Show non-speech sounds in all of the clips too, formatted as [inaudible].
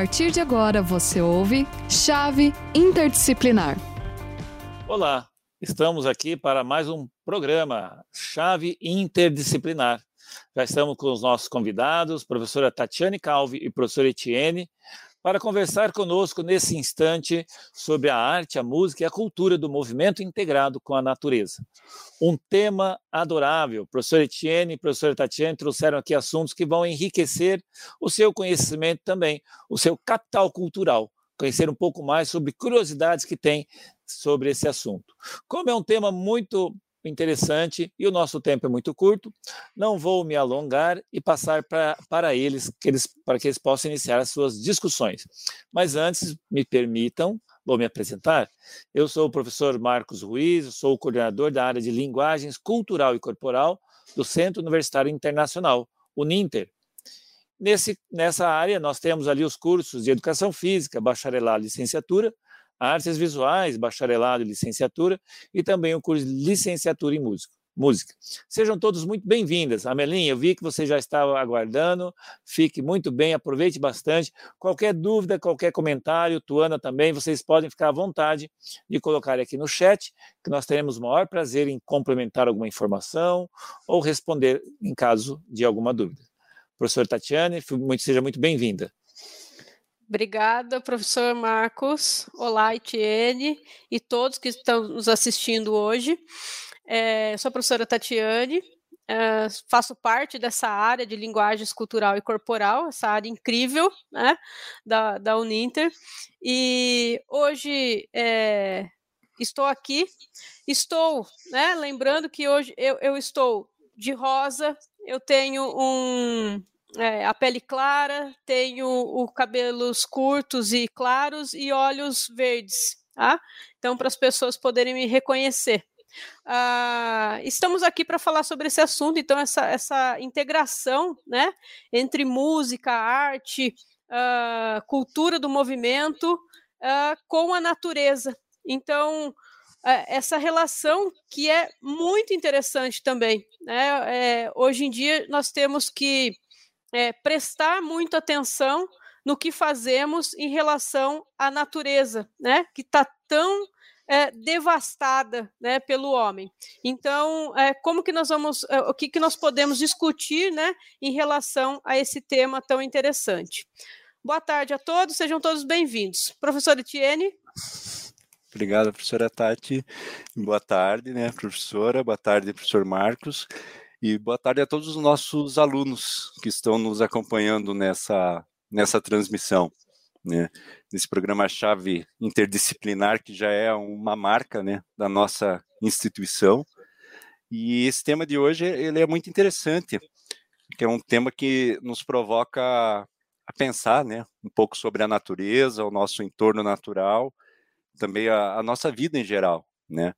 partir de agora você ouve Chave Interdisciplinar. Olá, estamos aqui para mais um programa Chave Interdisciplinar. Já estamos com os nossos convidados, professora Tatiane Calvi e professora Etienne, para conversar conosco nesse instante sobre a arte, a música e a cultura do movimento integrado com a natureza. Um tema adorável. Professor Etienne e professora Tatiane trouxeram aqui assuntos que vão enriquecer o seu conhecimento também, o seu capital cultural, conhecer um pouco mais sobre curiosidades que tem sobre esse assunto. Como é um tema muito interessante e o nosso tempo é muito curto. Não vou me alongar e passar pra, para eles, que eles para que eles possam iniciar as suas discussões. Mas antes, me permitam, vou me apresentar. Eu sou o professor Marcos Ruiz, sou o coordenador da área de linguagens cultural e corporal do Centro Universitário Internacional, o NINTER. Nesse, nessa área, nós temos ali os cursos de educação física, bacharelado, licenciatura, artes visuais, bacharelado e licenciatura, e também o curso de licenciatura em música. Música. Sejam todos muito bem-vindas. Amelinha, eu vi que você já estava aguardando. Fique muito bem, aproveite bastante. Qualquer dúvida, qualquer comentário, Tuana também, vocês podem ficar à vontade de colocar aqui no chat, que nós teremos o maior prazer em complementar alguma informação ou responder em caso de alguma dúvida. Professor Tatiane, seja muito bem-vinda. Obrigada, professor Marcos. Olá, Etienne e todos que estão nos assistindo hoje. É, sou a professora Tatiane, é, faço parte dessa área de linguagens cultural e corporal, essa área incrível né, da, da Uninter. E hoje é, estou aqui, estou, né, lembrando que hoje eu, eu estou de rosa, eu tenho um, é, a pele clara, tenho o cabelos curtos e claros e olhos verdes, tá? Então, para as pessoas poderem me reconhecer. Uh, estamos aqui para falar sobre esse assunto, então, essa, essa integração né, entre música, arte, uh, cultura do movimento uh, com a natureza. Então, essa relação que é muito interessante também. Né? É, hoje em dia, nós temos que é, prestar muita atenção no que fazemos em relação à natureza, né, que está tão é, devastada né, pelo homem. Então, é, como que nós vamos, é, o que, que nós podemos discutir né, em relação a esse tema tão interessante? Boa tarde a todos, sejam todos bem-vindos. Professor Etienne. Obrigado, professora Tati. Boa tarde, né, professora? Boa tarde, professor Marcos. E boa tarde a todos os nossos alunos que estão nos acompanhando nessa, nessa transmissão, né? Nesse programa-chave interdisciplinar, que já é uma marca né, da nossa instituição. E esse tema de hoje ele é muito interessante, que é um tema que nos provoca a pensar né, um pouco sobre a natureza, o nosso entorno natural, também a, a nossa vida em geral, né?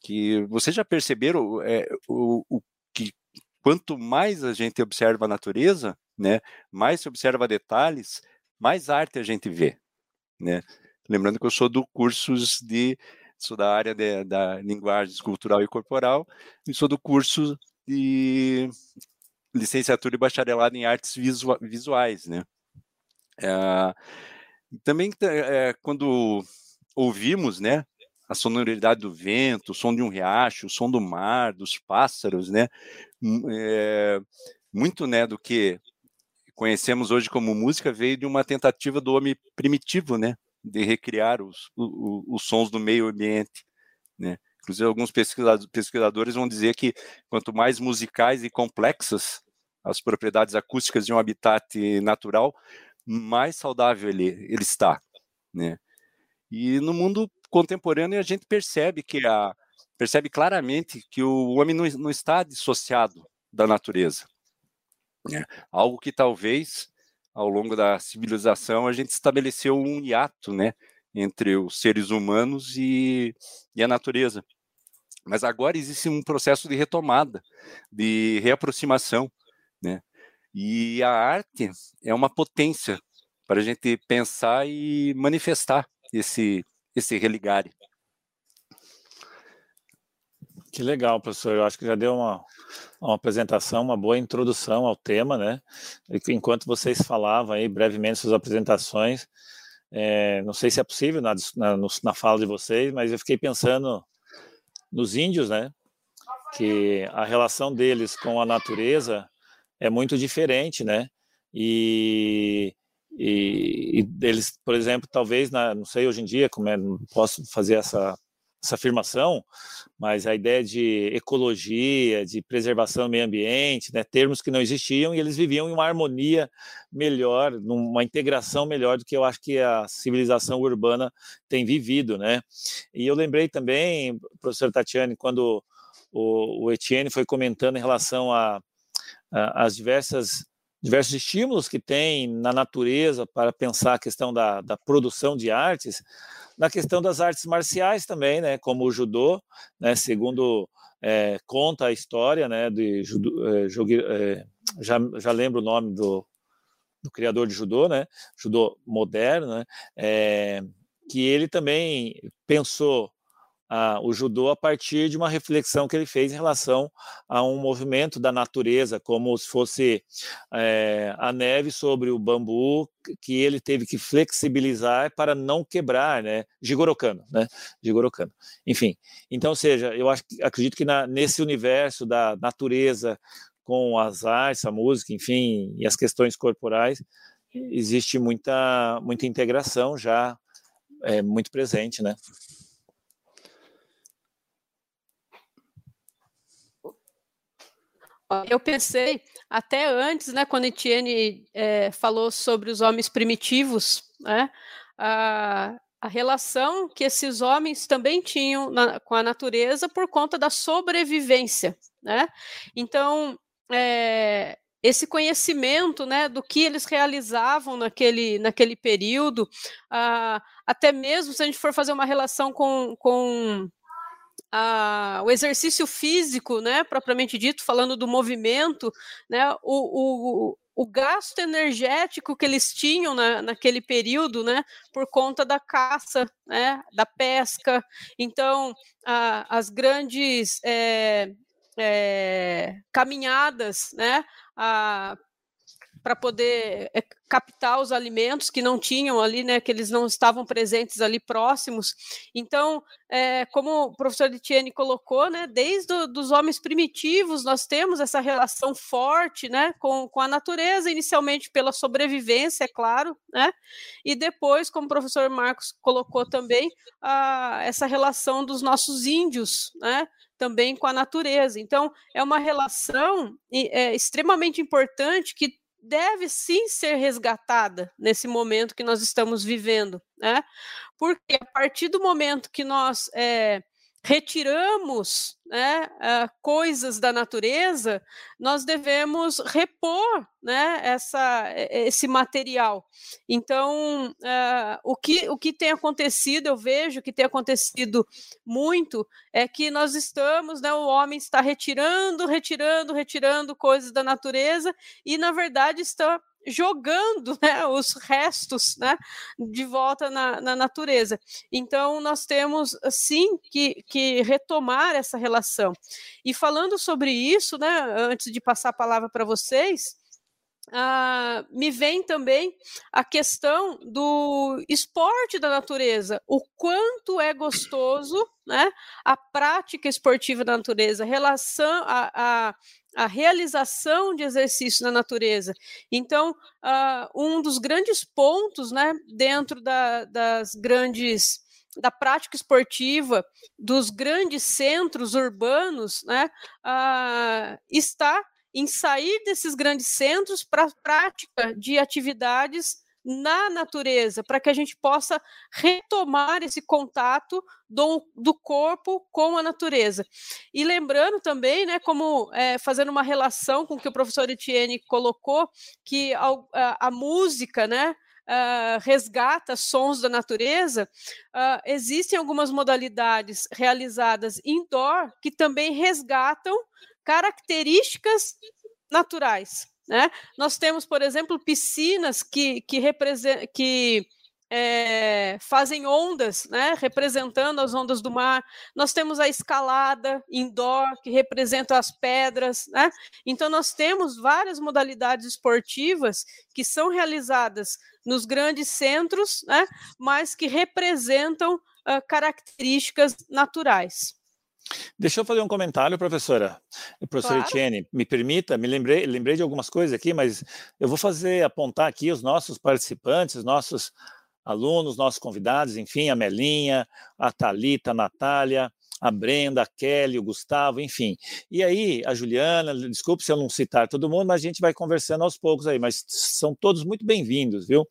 Que vocês já perceberam é, o, o quanto mais a gente observa a natureza, né, mais se observa detalhes, mais arte a gente vê, né? Lembrando que eu sou do cursos de sou da área de, da linguagem cultural e corporal e sou do curso de licenciatura e bacharelado em artes visuais, né? É, também é, quando ouvimos, né, a sonoridade do vento, o som de um riacho, o som do mar, dos pássaros, né? É, muito né, do que conhecemos hoje como música veio de uma tentativa do homem primitivo, né? De recriar os, os, os sons do meio ambiente, né? Inclusive, alguns pesquisadores vão dizer que quanto mais musicais e complexas as propriedades acústicas de um habitat natural, mais saudável ele, ele está, né? E no mundo contemporâneo a gente percebe que a percebe claramente que o homem não, não está dissociado da natureza. Né? Algo que talvez ao longo da civilização a gente estabeleceu um hiato, né, entre os seres humanos e, e a natureza. Mas agora existe um processo de retomada, de reaproximação, né? E a arte é uma potência para a gente pensar e manifestar esse esse religare. Que legal, professor. Eu acho que já deu uma, Uma apresentação, uma boa introdução ao tema, né? Enquanto vocês falavam aí brevemente suas apresentações, é, não sei se é possível na, na, na fala de vocês, mas eu fiquei pensando nos índios, né? Que a relação deles com a natureza é muito diferente, né? E, e, e eles, por exemplo, talvez, na, não sei hoje em dia como é, não posso fazer essa essa afirmação, mas a ideia de ecologia, de preservação do meio ambiente, né, termos que não existiam e eles viviam em uma harmonia melhor, numa integração melhor do que eu acho que a civilização urbana tem vivido, né? E eu lembrei também, professor Tatiane, quando o, o Etienne foi comentando em relação a, a, as diversas diversos estímulos que tem na natureza para pensar a questão da, da produção de artes, na questão das artes marciais também, né, como o judô, né, segundo é, conta a história, né, de judô, é, é, já, já lembro o nome do, do criador de judô, né, judô moderno, né, é, que ele também pensou ah, o judô a partir de uma reflexão que ele fez em relação a um movimento da natureza, como se fosse é, a neve sobre o bambu, que ele teve que flexibilizar para não quebrar, né? Jigoro Kano, né? Jigoro Kano. Enfim, então, seja, eu acho, acredito que na, nesse universo da natureza com as artes, a música, enfim, e as questões corporais, existe muita, muita integração já é, muito presente, né? Eu pensei até antes, né, quando Etienne é, falou sobre os homens primitivos, né, a, a relação que esses homens também tinham na, com a natureza por conta da sobrevivência, né? Então, é, esse conhecimento, né, do que eles realizavam naquele, naquele período, ah, até mesmo se a gente for fazer uma relação com, com a, o exercício físico, né, propriamente dito, falando do movimento, né, o, o, o gasto energético que eles tinham na, naquele período, né, por conta da caça, né, da pesca. Então, a, as grandes é, é, caminhadas, né, para poder é, captar os alimentos que não tinham ali, né, que eles não estavam presentes ali próximos. Então, é, como o professor Etienne colocou, né, desde os homens primitivos nós temos essa relação forte, né, com, com a natureza, inicialmente pela sobrevivência, é claro, né, e depois, como o professor Marcos colocou também, a, essa relação dos nossos índios, né, também com a natureza. Então, é uma relação é, extremamente importante que deve sim ser resgatada nesse momento que nós estamos vivendo, né? Porque a partir do momento que nós é, retiramos né, uh, coisas da natureza, nós devemos repor né, essa, esse material. Então, uh, o, que, o que tem acontecido, eu vejo que tem acontecido muito, é que nós estamos, né, o homem está retirando, retirando, retirando coisas da natureza, e, na verdade, está jogando [laughs] né, os restos né, de volta na, na, natureza. Então, nós temos, sim, que, que retomar essa relação. E falando sobre isso, né, antes de passar a palavra para vocês, Uh, me vem também a questão do esporte da natureza, o quanto é gostoso né, a prática esportiva da natureza, relação a, a, a realização de exercício na natureza. Então, uh, um dos grandes pontos né, dentro da, das grandes da prática esportiva dos grandes centros urbanos né, uh, está em sair desses grandes centros para a prática de atividades na natureza, para que a gente possa retomar esse contato do, do corpo com a natureza. E lembrando também, né, como é, fazendo uma relação com o que o professor Etienne colocou, que a, a, a música, né, Uh, resgata sons da natureza, uh, existem algumas modalidades realizadas indoor que também resgatam características naturais. Né? Nós temos, por exemplo, piscinas que, que, que é, fazem ondas, né, representando as ondas do mar. Nós temos a escalada indoor, que representa as pedras. Né? Então, nós temos várias modalidades esportivas que são realizadas nos grandes centros, né, mas que representam uh, características naturais. Deixa eu fazer um comentário, professora. Professora claro. Etienne, me permita, me lembrei, lembrei de algumas coisas aqui, mas eu vou fazer, apontar aqui os nossos participantes, nossos alunos, nossos convidados, enfim, a Melinha, a Talita, a Natália, a Brenda, a Kelly, o Gustavo, enfim. E aí, a Juliana, desculpe se eu não citar todo mundo, mas a gente vai conversando aos poucos aí, mas são todos muito bem-vindos, viu?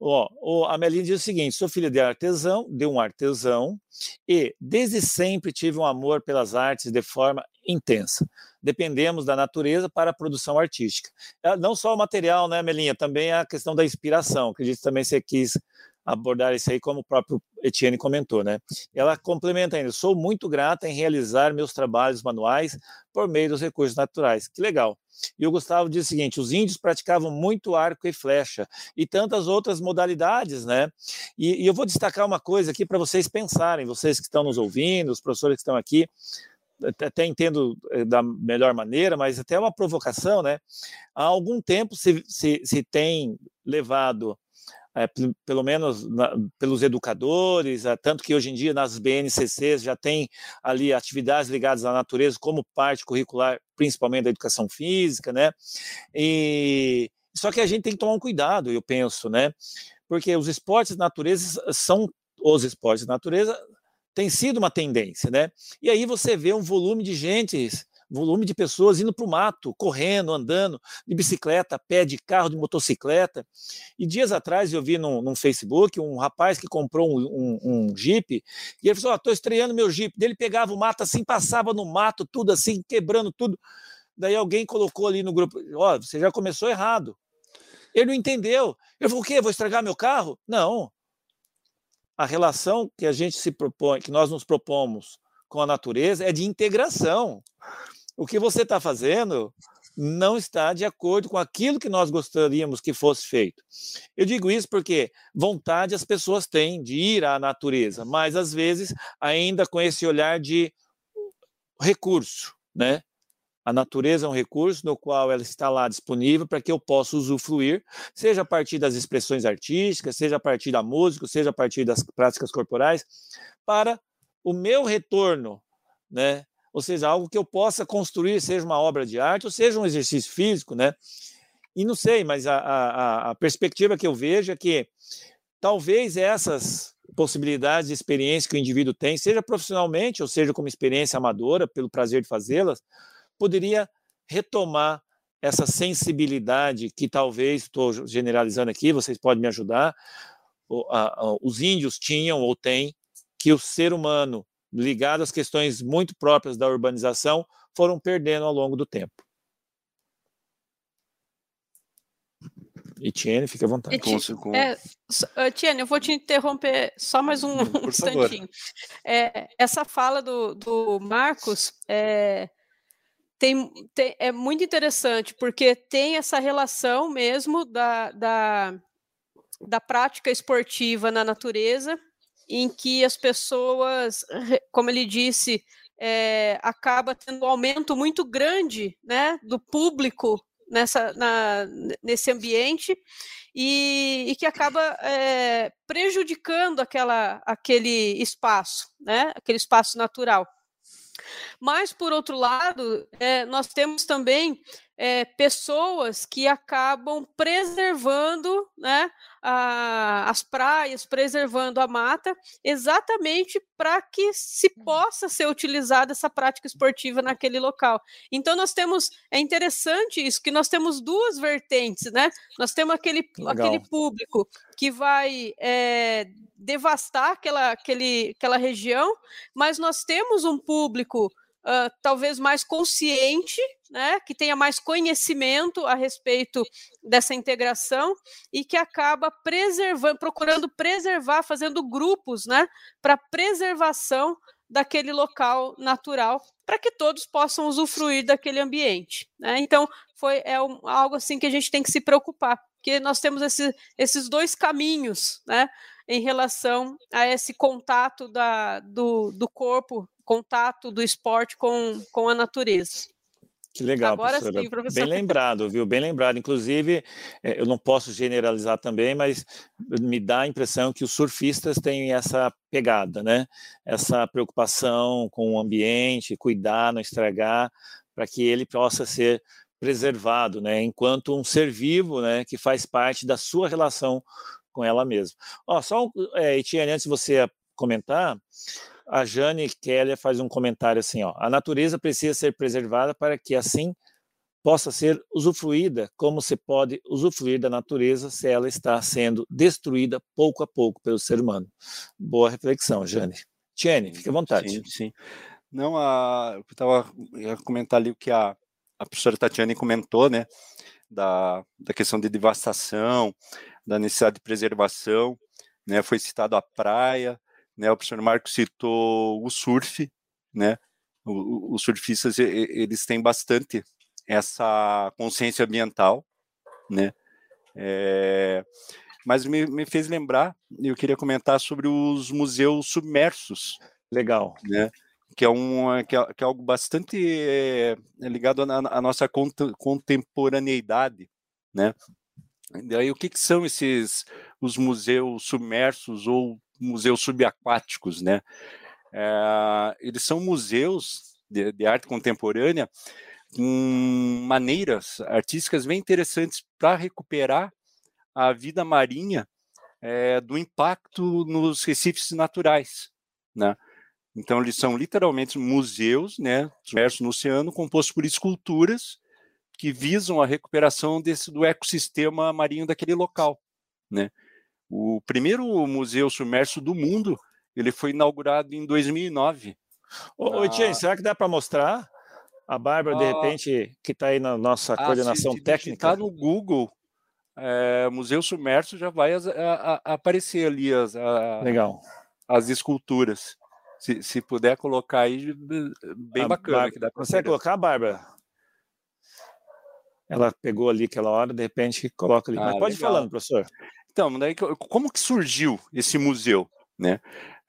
Ó, a Melinha diz o seguinte: sou filha de artesão, de um artesão, e desde sempre tive um amor pelas artes de forma intensa. Dependemos da natureza para a produção artística. É, não só o material, né, Melinha? Também a questão da inspiração. Acredito também você quis abordar isso aí, como o próprio Etienne comentou, né? Ela complementa ainda: sou muito grata em realizar meus trabalhos manuais por meio dos recursos naturais. Que legal. E o Gustavo diz o seguinte: os índios praticavam muito arco e flecha e tantas outras modalidades, né? E, e eu vou destacar uma coisa aqui para vocês pensarem, vocês que estão nos ouvindo, os professores que estão aqui até entendo eh, da melhor maneira, mas até uma provocação, né? Há algum tempo se, se, se tem levado é, pelo menos na, pelos educadores, é, tanto que hoje em dia nas BNCCs já tem ali atividades ligadas à natureza como parte curricular, principalmente da educação física, né? E só que a gente tem que tomar um cuidado, eu penso, né? Porque os esportes de natureza são os esportes de natureza tem sido uma tendência, né? E aí você vê um volume de gente volume de pessoas indo para o mato, correndo, andando, de bicicleta, pé, de carro, de motocicleta. E dias atrás eu vi no, Facebook um rapaz que comprou um, um, um Jeep e ele falou: Estou oh, estreando meu Jeep. Ele pegava o mato assim, passava no mato, tudo assim, quebrando tudo. Daí alguém colocou ali no grupo: Ó, oh, você já começou errado. Ele não entendeu. Eu falei: O quê? Vou estragar meu carro? Não. A relação que a gente se propõe, que nós nos propomos com a natureza é de integração o que você está fazendo não está de acordo com aquilo que nós gostaríamos que fosse feito. Eu digo isso porque vontade as pessoas têm de ir à natureza, mas às vezes ainda com esse olhar de recurso, né? A natureza é um recurso no qual ela está lá disponível para que eu possa usufruir, seja a partir das expressões artísticas, seja a partir da música, seja a partir das práticas corporais, para o meu retorno, né? Ou seja, algo que eu possa construir, seja uma obra de arte, ou seja um exercício físico, né? E não sei, mas a, a, a perspectiva que eu vejo é que talvez essas possibilidades de experiência que o indivíduo tem, seja profissionalmente ou seja como experiência amadora, pelo prazer de fazê-las, poderia retomar essa sensibilidade que talvez, estou generalizando aqui, vocês podem me ajudar, os índios tinham ou têm, que o ser humano ligado às questões muito próprias da urbanização, foram perdendo ao longo do tempo. Etienne, fica à vontade. Etienne, é, Etienne, eu vou te interromper só mais um, um instantinho. É, essa fala do, do Marcos é, tem, tem, é muito interessante, porque tem essa relação mesmo da, da, da prática esportiva na natureza em que as pessoas, como ele disse, é, acaba tendo um aumento muito grande né, do público nessa, na, nesse ambiente e, e que acaba é, prejudicando aquela, aquele espaço, né, aquele espaço natural. Mas, por outro lado, é, nós temos também é, pessoas que acabam preservando né, a, as praias, preservando a mata, exatamente para que se uhum. possa ser utilizada essa prática esportiva naquele local. Então, nós temos, é interessante isso, que nós temos duas vertentes, né? Nós temos aquele, aquele público que vai é, devastar aquela, aquele, aquela região, mas nós temos um público uh, talvez mais consciente, né, que tenha mais conhecimento a respeito dessa integração e que acaba preservando, procurando preservar, fazendo grupos, né, para preservação daquele local natural, para que todos possam usufruir daquele ambiente. Né? Então, foi é um, algo assim que a gente tem que se preocupar, porque nós temos esse, esses dois caminhos, né, em relação a esse contato da, do, do corpo, contato do esporte com, com a natureza. Que legal, Agora professora. Sim, professor. Bem lembrado, viu? Bem lembrado. Inclusive, é, eu não posso generalizar também, mas me dá a impressão que os surfistas têm essa pegada, né? Essa preocupação com o ambiente, cuidar, não estragar, para que ele possa ser preservado, né? Enquanto um ser vivo, né? Que faz parte da sua relação com ela mesma. Ó, só, é, Etienne, antes de você comentar, a Jane Keller faz um comentário assim: ó, a natureza precisa ser preservada para que assim possa ser usufruída como se pode usufruir da natureza se ela está sendo destruída pouco a pouco pelo ser humano. Boa reflexão, Jane. Tiene, fique à vontade. Sim, sim. Não, a, eu estava ia comentar ali o que a, a professora Tatiane comentou, né, da, da questão de devastação, da necessidade de preservação, né, foi citado a praia, né? O professor Marco citou o surf, né? os surfistas eles têm bastante essa consciência ambiental, né? É, mas me, me, fez lembrar, eu queria comentar sobre os museus submersos. Legal. Né? Que é, um, que é, que é algo bastante é, ligado à, nossa contemporaneidade, né? Daí, o que, que são esses os museus submersos ou museus subaquáticos, né? É, eles são museus de, de, arte contemporânea com maneiras artísticas bem interessantes para recuperar a vida marinha é, do impacto nos recifes naturais, né? Então eles são literalmente museus, né, submersos no oceano, compostos por esculturas que visam a recuperação desse do ecossistema marinho daquele local, né? O primeiro museu submerso do mundo, ele foi inaugurado em 2009. Ô, na... Tia, será que dá para mostrar? A Bárbara, ah, de repente, que está aí na nossa ah, coordenação se, se técnica. Está no Google, é, Museu Submerso, já vai a, a, a aparecer ali as, Legal. as esculturas. Se, se puder colocar aí, bem a bacana. Bar... Que dá Consegue colocar, Bárbara? Ela pegou ali aquela hora, de repente coloca ali. Ah, Mas pode ir falando, professor. Então, daí, como que surgiu esse museu? Né?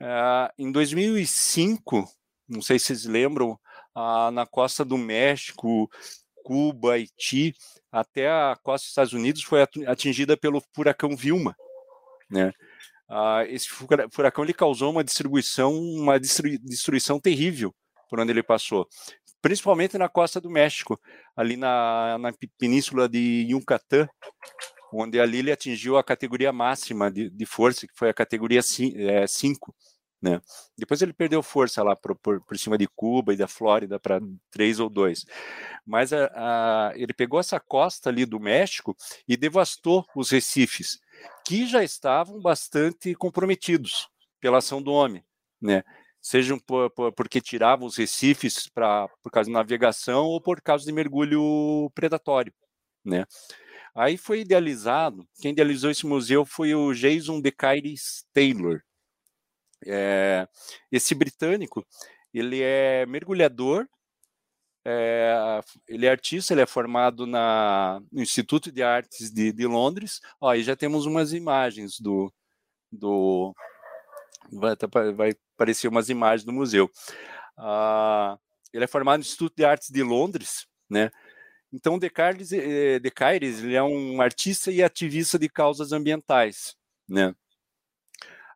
Uh, em 2005, não sei se vocês lembram, uh, na costa do México, Cuba, Haiti, até a costa dos Estados Unidos foi atingida pelo furacão Vilma. Né? Uh, esse furacão ele causou uma distribuição, uma destruição terrível por onde ele passou, principalmente na costa do México, ali na, na península de Yucatán, onde ali ele atingiu a categoria máxima de, de força, que foi a categoria 5. É, né? Depois ele perdeu força lá por, por, por cima de Cuba e da Flórida para 3 ou 2. Mas a, a, ele pegou essa costa ali do México e devastou os recifes, que já estavam bastante comprometidos pela ação do homem. Né? Sejam por, porque tiravam os recifes pra, por causa de navegação ou por causa de mergulho predatório. Né? Aí foi idealizado, quem idealizou esse museu foi o Jason Decaires Taylor. É, esse britânico, ele é mergulhador, é, ele é artista, ele é formado na, no Instituto de Artes de, de Londres. Ó, aí já temos umas imagens do, do vai, vai aparecer umas imagens do museu. Ah, ele é formado no Instituto de Artes de Londres, né? Então, Descartes, eh, Descartes ele é um artista e ativista de causas ambientais, né?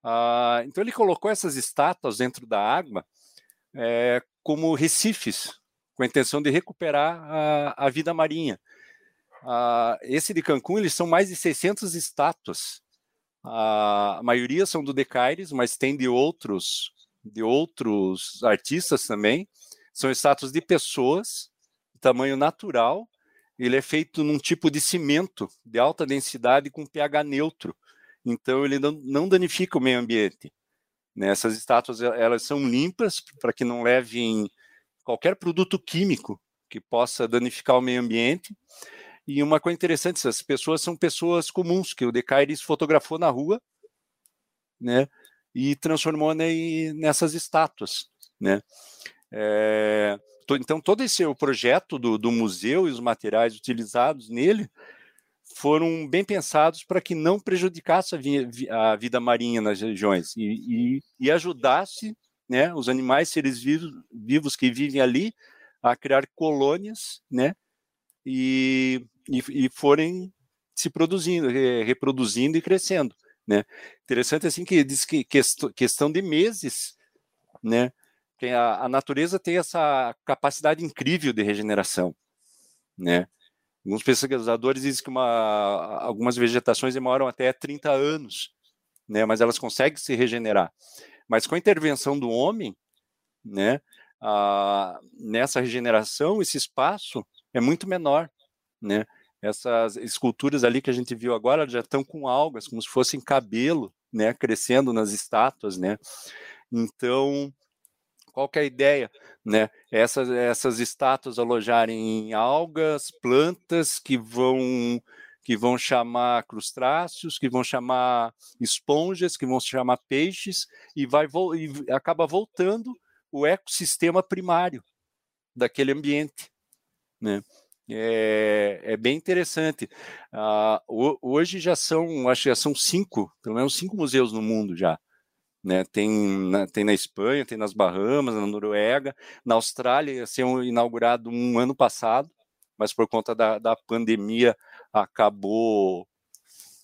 Ah, então, ele colocou essas estátuas dentro da água é, como recifes, com a intenção de recuperar a, a vida marinha. Ah, esse de Cancún, eles são mais de 600 estátuas. Ah, a maioria são do Descartes, mas tem de outros, de outros artistas também. São estátuas de pessoas tamanho natural, ele é feito num tipo de cimento de alta densidade com pH neutro. Então ele não, não danifica o meio ambiente. Né? Essas estátuas elas são limpas para que não levem qualquer produto químico que possa danificar o meio ambiente. E uma coisa interessante, essas pessoas são pessoas comuns que o Decaires fotografou na rua, né? E transformou né, nessas estátuas, né? É, então, todo esse o projeto do, do museu e os materiais utilizados nele foram bem pensados para que não prejudicasse a, vi, a, vida marinha nas regiões e, e, e ajudasse né, os animais, seres vivos, vivos que vivem ali, a criar colônias, né, e, e, e forem se produzindo, reproduzindo e crescendo, né. Interessante assim que diz que questão de meses, né, a, a natureza tem essa capacidade incrível de regeneração, né. Alguns pesquisadores dizem que uma, algumas vegetações demoram até 30 anos, né, mas elas conseguem se regenerar. Mas com a intervenção do homem, né, a, nessa regeneração, esse espaço é muito menor, né? Essas esculturas ali que a gente viu agora já estão com algas, como se fossem cabelo, né, crescendo nas estátuas, né? Então, qual é a ideia? Né? Essas, essas estátuas alojarem em algas, plantas que vão que vão chamar crustáceos, que vão chamar esponjas, que vão chamar peixes, e vai e acaba voltando o ecossistema primário daquele ambiente. Né? É, é, bem interessante. Uh, hoje já são, acho que já são cinco, pelo menos cinco museus no mundo já. Né? Tem, na, tem na Espanha, tem nas Bahamas, na Noruega, na Austrália ia ser inaugurado um ano passado, mas por conta da, da pandemia acabou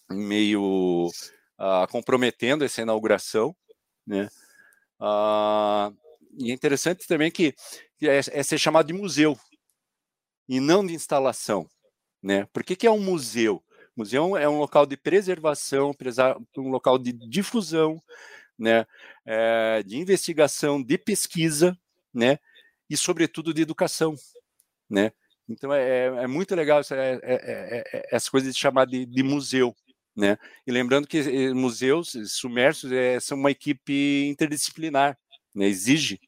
meio uh, comprometendo essa inauguração, né? Uh, e é interessante também que é, é, ser chamado de museu e não de instalação, né? Por que, que é um museu? Museu é um local de preservação, um local de difusão, né, é, de investigação, de pesquisa, né, e sobretudo de educação, né. Então é, é muito legal essa, é, é, essa coisa de chamar de, de, museu, né. E lembrando que eh, museus submersos são uma equipe interdisciplinar, né, exige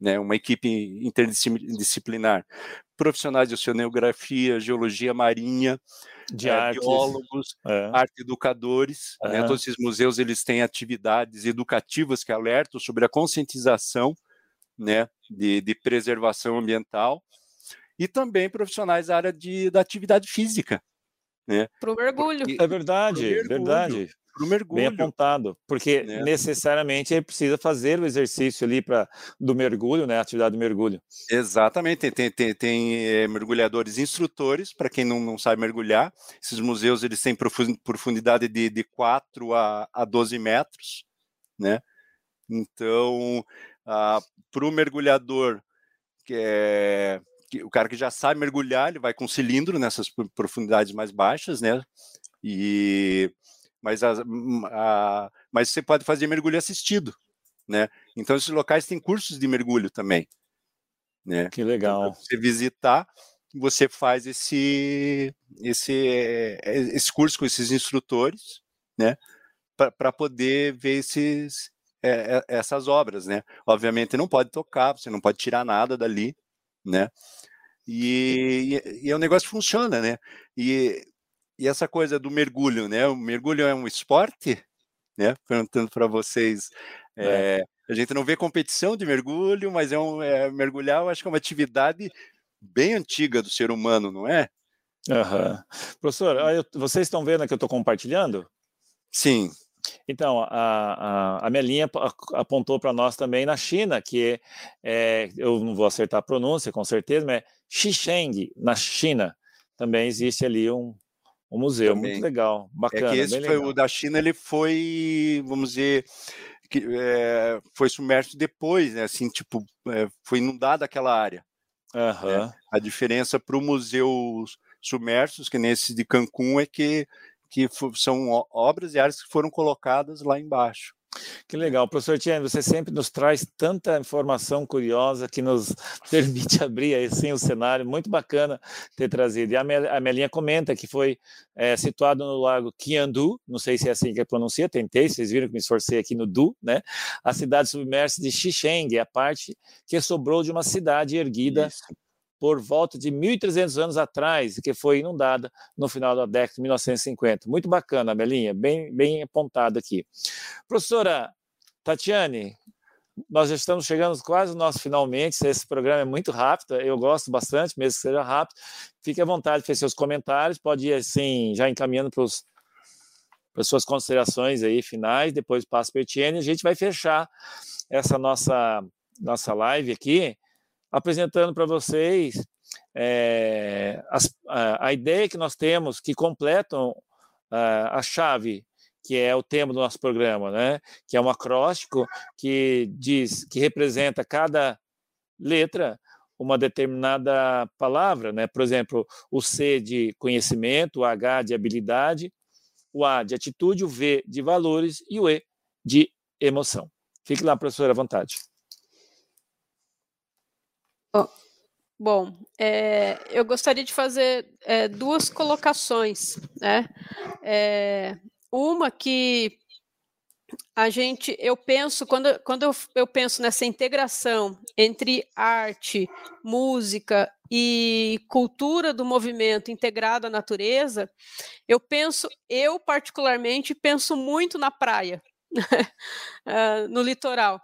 né, uma equipe interdisciplinar, profissionais de oceanografia, geologia marinha, de é, biólogos, é. arte educadores. Né, todos esses museus eles têm atividades educativas que alertam sobre a conscientização né, de, de preservação ambiental e também profissionais da área de, da atividade física. Né? Para o mergulho. Porque, é verdade, mergulho, verdade para o mergulho. Bem apontado, porque né? necessariamente ele precisa fazer o exercício ali para do mergulho, né? A atividade do mergulho. Exatamente, tem, tem, tem, tem é, mergulhadores instrutores, para quem não, não sabe mergulhar. Esses museus eles têm profundidade de, de 4 a, a 12 metros, né? Então, ah, para o mergulhador, que é que, o cara que já sabe mergulhar, ele vai com cilindro nessas profundidades mais baixas, né? E mas, a, a, mas você pode fazer mergulho assistido, né? Então esses locais têm cursos de mergulho também, né? Que então, legal. Então, você visitar, você faz esse esse esse curso com esses instrutores, né? Para poder ver esses é, essas obras, né? Obviamente não pode tocar, você não pode tirar nada dali, né? E, e, e o negócio funciona, né? E e essa coisa do mergulho, né? O mergulho é um esporte, né? Perguntando para vocês. É. É, a gente não vê competição de mergulho, mas é um é, mergulhar, eu acho que é uma atividade bem antiga do ser humano, não é? Uhum. Professor, vocês estão vendo que eu estou compartilhando? Sim. Então, a, a, a Melinha apontou para nós também na China, que é, eu não vou acertar a pronúncia com certeza, mas é Xisheng, na China. Também existe ali um, o museu, Também. muito legal, bacana. É que esse foi legal. o da China, ele foi, vamos dizer, que, é, foi submerso depois, né? Assim, tipo, é, foi inundada aquela área. Uhum. Né? A diferença para o museu submersos, que nesse de Cancún, é que, que são obras e áreas que foram colocadas lá embaixo. Que legal, professor Tiene, você sempre nos traz tanta informação curiosa que nos [laughs] permite abrir assim o cenário, muito bacana ter trazido. E a Melinha comenta que foi é, situado no lago Qiandu, não sei se é assim que pronuncia, tentei, vocês viram que me esforcei aqui no Du, né? A cidade submersa de Xixeng, a parte que sobrou de uma cidade erguida Isso por volta de 1.300 anos atrás, que foi inundada no final da década de 1950. Muito bacana, Belinha, bem, bem apontado aqui. Professora Tatiane, nós já estamos chegando quase no nosso finalmente. Esse programa é muito rápido, eu gosto bastante, mesmo que seja rápido. Fique à vontade de fazer seus comentários, pode ir assim, já encaminhando para os para suas considerações aí finais, depois passo para o Etienne, a gente vai fechar essa nossa, nossa live aqui, apresentando para vocês é, a, a, ideia que nós temos que completam a, a chave que é o tema do nosso programa, né? Que é um acróstico que diz que representa cada letra uma determinada palavra, né? Por exemplo, o C de conhecimento, o H de habilidade, o A de atitude, o V de valores e o E de emoção. Fique lá, professora, à vontade. Bom, é, eu gostaria de fazer é, duas colocações, né? É, uma que a gente, eu penso, quando, quando eu, eu penso nessa integração entre arte, música e cultura do movimento integrado à natureza, eu penso, eu particularmente penso muito na praia, uh, [laughs] no litoral,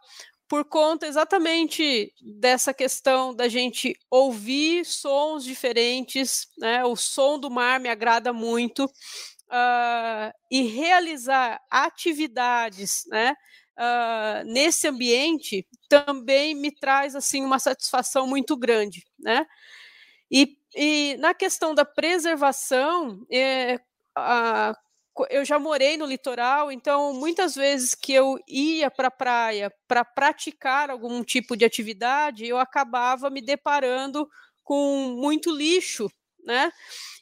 por conta exatamente dessa questão da gente ouvir sons diferentes, né? O som do mar me agrada muito uh, e realizar atividades, né? Uh, nesse ambiente também me traz assim uma satisfação muito grande, né? E, e na questão da preservação, é, a, eu já morei no litoral, então muitas vezes que eu ia para a praia para praticar algum tipo de atividade, eu acabava me deparando com muito lixo, né?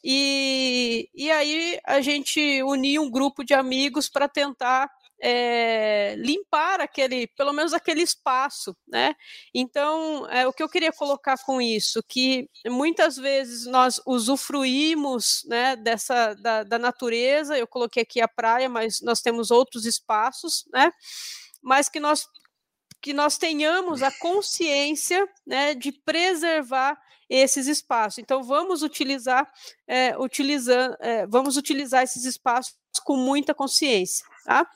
E, e aí a gente unia um grupo de amigos para tentar é, limpar aquele, pelo menos aquele espaço, né? Então, é, o que eu queria colocar com isso, que muitas vezes nós usufruímos, né, dessa da, da natureza. Eu coloquei aqui a praia, mas nós temos outros espaços, né? Mas que nós que nós tenhamos a consciência né, de preservar esses espaços. Então, vamos utilizar, é, utilizar, é, vamos utilizar esses espaços com muita consciência. Tá?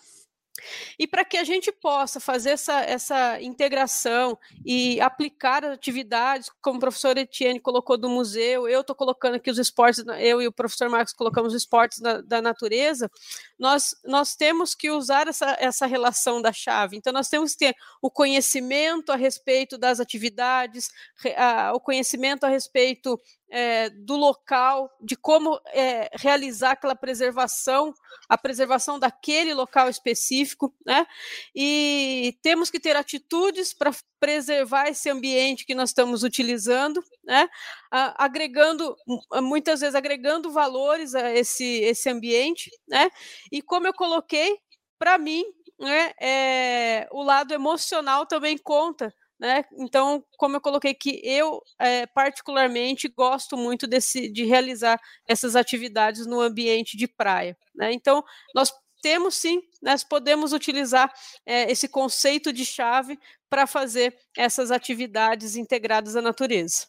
E para que a gente possa fazer essa, essa integração e aplicar as atividades, como o professor Etienne colocou do museu, eu estou colocando aqui os esportes, eu e o professor Marcos colocamos os esportes da, da natureza, nós, nós temos que usar essa, essa relação da chave. Então, nós temos que ter o conhecimento a respeito das atividades, a, o conhecimento a respeito é, do local, de como é, realizar aquela preservação, a preservação daquele local específico, né? E temos que ter atitudes para preservar esse ambiente que nós estamos utilizando, né? agregando, muitas vezes agregando valores a esse, esse ambiente, né? E como eu coloquei, para mim, né, é, o lado emocional também conta né? Então, como eu coloquei que eu é, particularmente gosto muito desse, de realizar essas atividades no ambiente de praia. Né? Então, nós temos sim, nós podemos utilizar é, esse conceito de chave para fazer essas atividades integradas à natureza.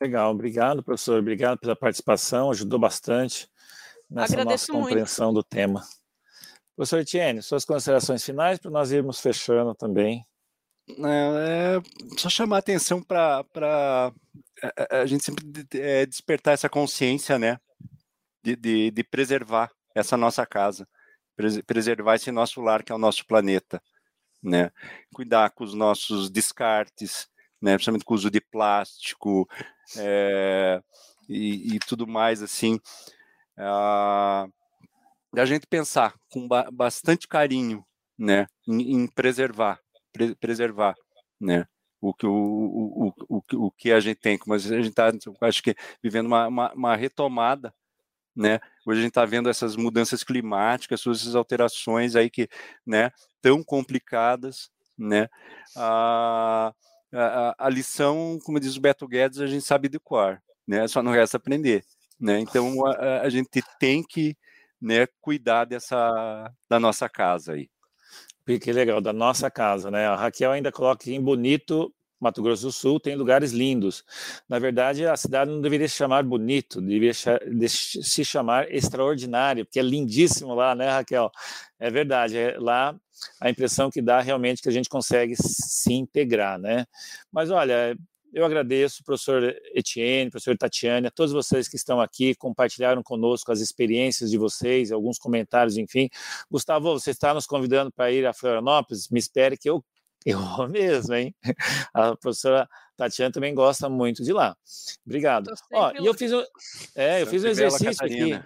Legal, obrigado, professor. Obrigado pela participação, ajudou bastante nessa Agradeço nossa compreensão muito. do tema. Professor Etienne, suas considerações finais para nós irmos fechando também é, é só chamar atenção para a, a, gente sempre é, despertar essa consciência, né? De, de, de, preservar essa nossa casa, preservar esse nosso lar que é o nosso planeta, né? Cuidar com os nossos descartes, né? Principalmente com o uso de plástico é, e, e, tudo mais assim. A, a gente pensar com ba bastante carinho, né? em, em preservar pre preservar, né? O que, o, o, o, o, que a gente tem, como a gente está, acho que, vivendo uma, uma, uma retomada, né? Hoje a gente está vendo essas mudanças climáticas, essas alterações aí que, né, tão complicadas, né? A, a, a lição, como diz o Beto Guedes, a gente sabe de cor, né? Só não resta aprender, né? Então a, a gente tem que, né, cuidar dessa da nossa casa aí. Que legal, da nossa casa, né? A Raquel ainda coloca em bonito Mato Grosso do Sul tem lugares lindos. Na verdade, a cidade não deveria se chamar bonito, deveria se chamar extraordinário, porque é lindíssimo lá, né, Raquel? É verdade, é lá a impressão que dá realmente que a gente consegue se integrar, né? Mas olha, eu agradeço, professor Etienne, professor Tatiane, a todos vocês que estão aqui, compartilharam conosco as experiências de vocês, alguns comentários, enfim. Gustavo, você está nos convidando para ir a Florianópolis? Me espere que eu eu vou [laughs] mesmo, hein? A professora Tatiana também gosta muito de lá. Obrigado. Ó, e eu fiz, um, é, eu fiz um exercício aqui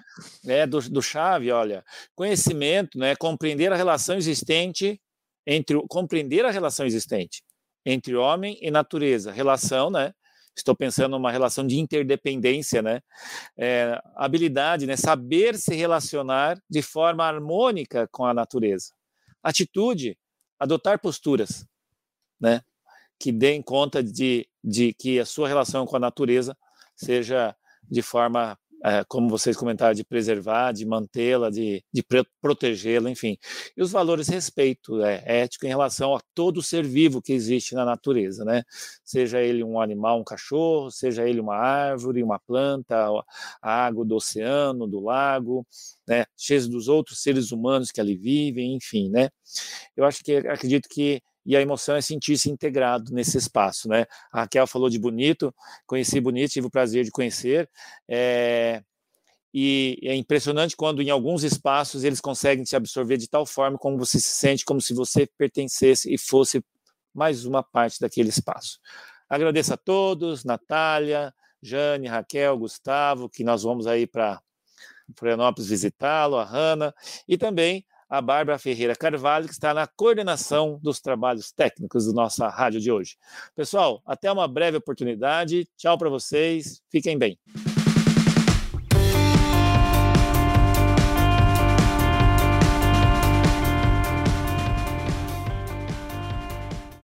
é, do, do Chave, olha, conhecimento, né, compreender a relação existente entre compreender a relação existente entre homem e natureza, relação, né? Estou pensando numa relação de interdependência, né? É, habilidade, né? Saber se relacionar de forma harmônica com a natureza. Atitude, adotar posturas, né? Que deem conta de, de que a sua relação com a natureza seja de forma é, como vocês comentaram, de preservar, de mantê-la, de, de protegê-la, enfim. E os valores respeito é, ético em relação a todo ser vivo que existe na natureza, né? Seja ele um animal, um cachorro, seja ele uma árvore, uma planta, a água do oceano, do lago, né? Seja dos outros seres humanos que ali vivem, enfim, né? Eu acho que acredito que e a emoção é sentir-se integrado nesse espaço, né? A Raquel falou de Bonito, conheci Bonito, tive o prazer de conhecer, é, e é impressionante quando em alguns espaços eles conseguem te absorver de tal forma como você se sente como se você pertencesse e fosse mais uma parte daquele espaço. Agradeço a todos, Natália, Jane, Raquel, Gustavo, que nós vamos aí para Florianópolis visitá-lo, a Hanna, e também a Bárbara Ferreira Carvalho, que está na coordenação dos trabalhos técnicos da nossa rádio de hoje. Pessoal, até uma breve oportunidade. Tchau para vocês. Fiquem bem.